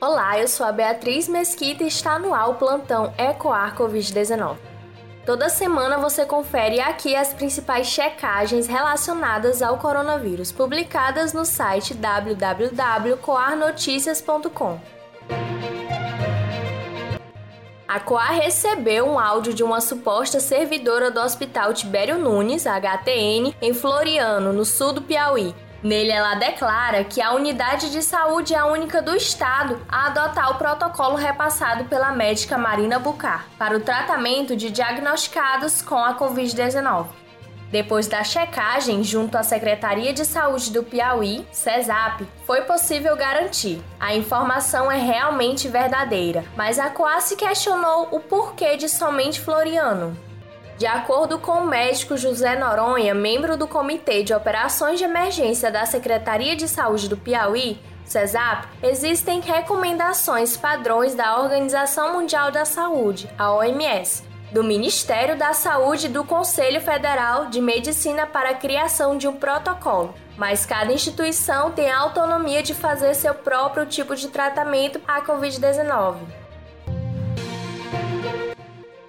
Olá, eu sou a Beatriz Mesquita e está no ar o plantão Ecoar Covid-19. Toda semana você confere aqui as principais checagens relacionadas ao coronavírus, publicadas no site www.coarnoticias.com. A Coar recebeu um áudio de uma suposta servidora do Hospital Tibério Nunes, HTN, em Floriano, no sul do Piauí, Nele, ela declara que a unidade de saúde é a única do Estado a adotar o protocolo repassado pela médica Marina Bucar para o tratamento de diagnosticados com a Covid-19. Depois da checagem junto à Secretaria de Saúde do Piauí, CESAP, foi possível garantir. A informação é realmente verdadeira, mas a Coace questionou o porquê de somente Floriano. De acordo com o médico José Noronha, membro do Comitê de Operações de Emergência da Secretaria de Saúde do Piauí, CESAP, existem recomendações padrões da Organização Mundial da Saúde, a OMS, do Ministério da Saúde e do Conselho Federal de Medicina para a criação de um protocolo, mas cada instituição tem a autonomia de fazer seu próprio tipo de tratamento à Covid-19.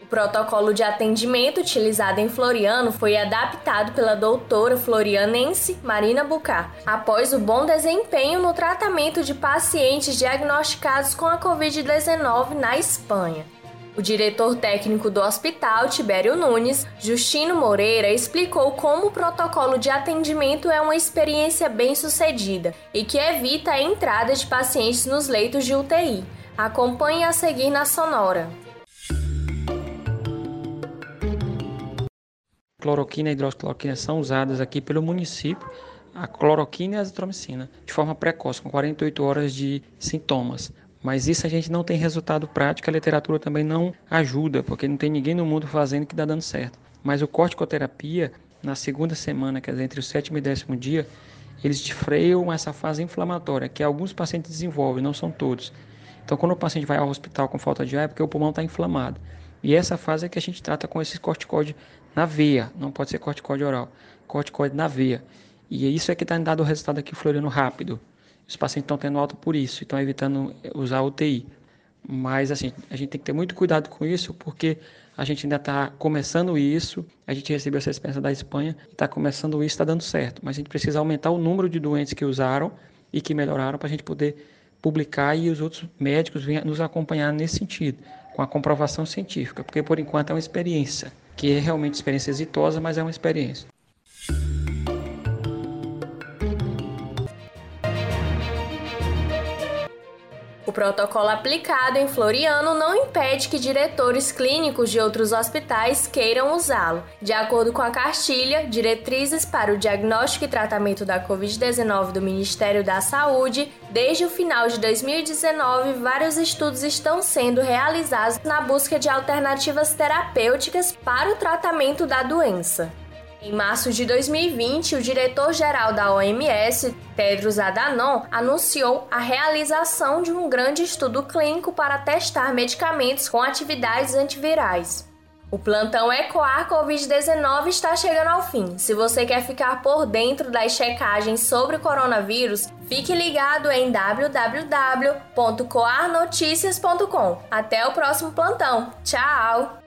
O protocolo de atendimento utilizado em Floriano foi adaptado pela doutora florianense Marina Bucar, após o bom desempenho no tratamento de pacientes diagnosticados com a Covid-19 na Espanha. O diretor técnico do hospital, Tibério Nunes, Justino Moreira, explicou como o protocolo de atendimento é uma experiência bem sucedida e que evita a entrada de pacientes nos leitos de UTI. Acompanhe a seguir na Sonora. cloroquina e hidroxicloroquina são usadas aqui pelo município, a cloroquina e a azitromicina, de forma precoce, com 48 horas de sintomas. Mas isso a gente não tem resultado prático, a literatura também não ajuda, porque não tem ninguém no mundo fazendo que dá dando certo. Mas o corticoterapia, na segunda semana, quer dizer, entre o sétimo e décimo dia, eles freiam essa fase inflamatória, que alguns pacientes desenvolvem, não são todos. Então, quando o paciente vai ao hospital com falta de ar, é porque o pulmão está inflamado. E essa fase é que a gente trata com esses corticoides na veia, não pode ser corticóide oral, corticóide na veia. E isso é que está dando resultado aqui floriano rápido. Os pacientes estão tendo alta por isso, estão evitando usar UTI. Mas assim, a gente tem que ter muito cuidado com isso, porque a gente ainda está começando isso. A gente recebeu essa experiência da Espanha, está começando isso, está dando certo. Mas a gente precisa aumentar o número de doentes que usaram e que melhoraram para a gente poder publicar e os outros médicos venham nos acompanhar nesse sentido, com a comprovação científica, porque por enquanto é uma experiência que é realmente experiência exitosa, mas é uma experiência. Protocolo aplicado em Floriano não impede que diretores clínicos de outros hospitais queiram usá-lo. De acordo com a cartilha Diretrizes para o Diagnóstico e Tratamento da Covid-19 do Ministério da Saúde, desde o final de 2019, vários estudos estão sendo realizados na busca de alternativas terapêuticas para o tratamento da doença. Em março de 2020, o diretor-geral da OMS, Tedros Adhanom, anunciou a realização de um grande estudo clínico para testar medicamentos com atividades antivirais. O plantão Ecoar Covid-19 está chegando ao fim. Se você quer ficar por dentro das checagens sobre o coronavírus, fique ligado em www.coarnoticias.com. Até o próximo plantão. Tchau!